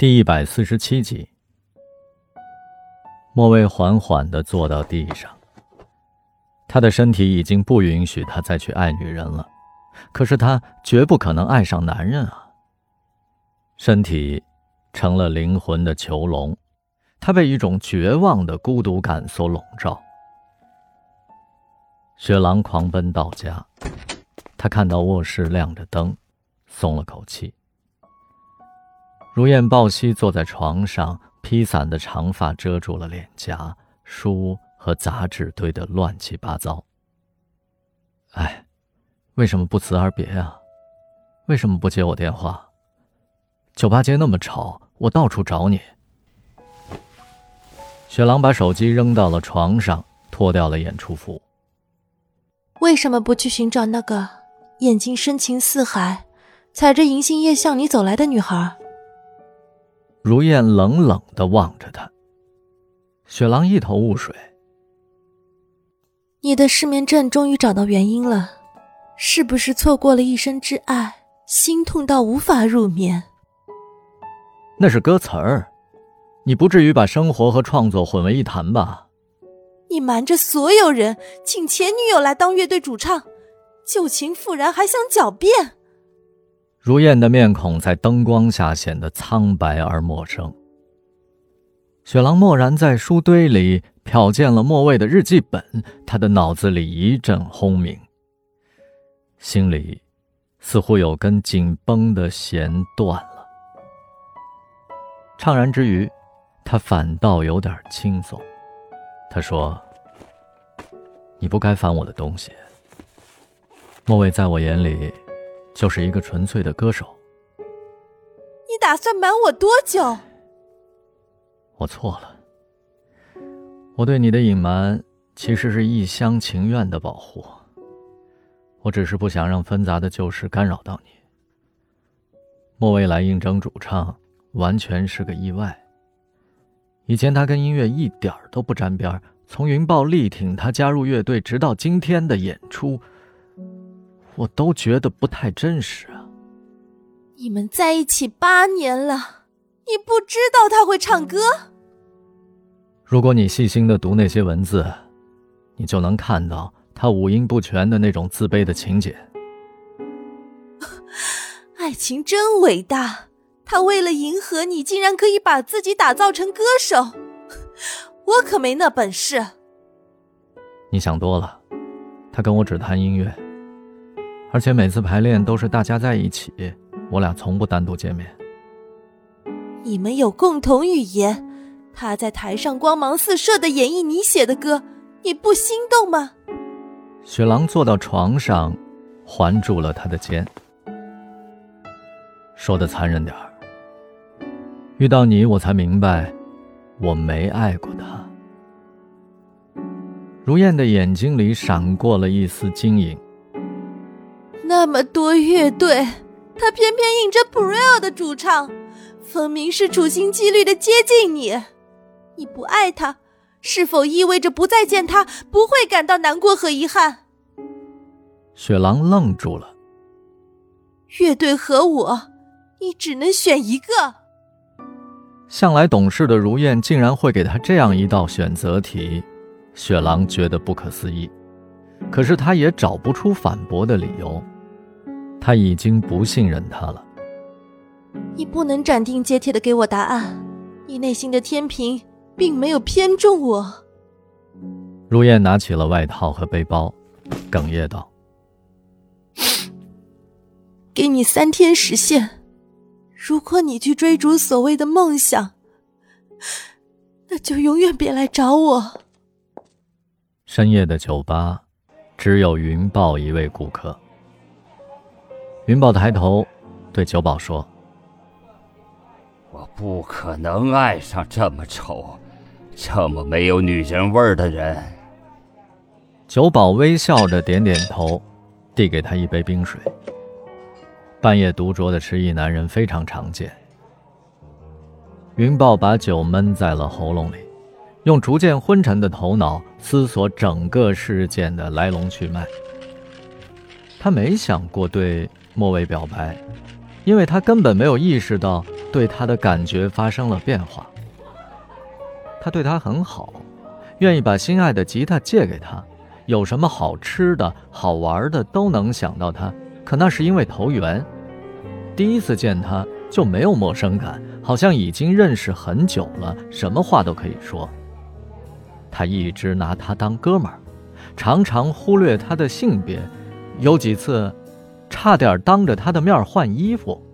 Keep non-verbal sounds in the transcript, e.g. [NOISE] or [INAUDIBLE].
第一百四十七集，莫蔚缓缓的坐到地上。他的身体已经不允许他再去爱女人了，可是他绝不可能爱上男人啊。身体成了灵魂的囚笼，他被一种绝望的孤独感所笼罩。雪狼狂奔到家，他看到卧室亮着灯，松了口气。如燕抱膝坐在床上，披散的长发遮住了脸颊，书和杂志堆得乱七八糟。哎，为什么不辞而别啊？为什么不接我电话？酒吧街那么吵，我到处找你。雪狼把手机扔到了床上，脱掉了演出服。为什么不去寻找那个眼睛深情似海、踩着银杏叶向你走来的女孩？如燕冷冷的望着他，雪狼一头雾水。你的失眠症终于找到原因了，是不是错过了一生之爱，心痛到无法入眠？那是歌词儿，你不至于把生活和创作混为一谈吧？你瞒着所有人，请前女友来当乐队主唱，旧情复燃还想狡辩？如燕的面孔在灯光下显得苍白而陌生。雪狼蓦然在书堆里瞟见了莫蔚的日记本，他的脑子里一阵轰鸣，心里似乎有根紧绷的弦断了。怅然之余，他反倒有点轻松。他说：“你不该翻我的东西。莫蔚在我眼里……”就是一个纯粹的歌手。你打算瞒我多久？我错了。我对你的隐瞒其实是一厢情愿的保护。我只是不想让纷杂的旧事干扰到你。莫蔚来应征主唱，完全是个意外。以前他跟音乐一点都不沾边从云豹力挺他加入乐队，直到今天的演出。我都觉得不太真实啊！你们在一起八年了，你不知道他会唱歌？如果你细心的读那些文字，你就能看到他五音不全的那种自卑的情节。[LAUGHS] 爱情真伟大，他为了迎合你，竟然可以把自己打造成歌手。[LAUGHS] 我可没那本事。你想多了，他跟我只谈音乐。而且每次排练都是大家在一起，我俩从不单独见面。你们有共同语言，他在台上光芒四射的演绎你写的歌，你不心动吗？雪狼坐到床上，环住了他的肩，说的残忍点儿。遇到你，我才明白，我没爱过他。如燕的眼睛里闪过了一丝晶莹。那么多乐队，他偏偏应着 p r e l 的主唱，分明是处心积虑的接近你。你不爱他，是否意味着不再见他不会感到难过和遗憾？雪狼愣住了。乐队和我，你只能选一个。向来懂事的如燕竟然会给他这样一道选择题，雪狼觉得不可思议，可是他也找不出反驳的理由。他已经不信任他了。你不能斩钉截铁的给我答案，你内心的天平并没有偏重我。如燕拿起了外套和背包，哽咽道：“ [SNIFFS] 给你三天时限，如果你去追逐所谓的梦想，那就永远别来找我。”深夜的酒吧，只有云豹一位顾客。云豹抬头，对九宝说：“我不可能爱上这么丑、这么没有女人味的人。”九宝微笑着点点头，递给他一杯冰水。半夜独酌的失忆男人非常常见。云豹把酒闷在了喉咙里，用逐渐昏沉的头脑思索整个事件的来龙去脉。他没想过对。莫为表白，因为他根本没有意识到对他的感觉发生了变化。他对他很好，愿意把心爱的吉他借给他，有什么好吃的好玩的都能想到他。可那是因为投缘，第一次见他就没有陌生感，好像已经认识很久了，什么话都可以说。他一直拿他当哥们儿，常常忽略他的性别，有几次差点当着他的面换衣服。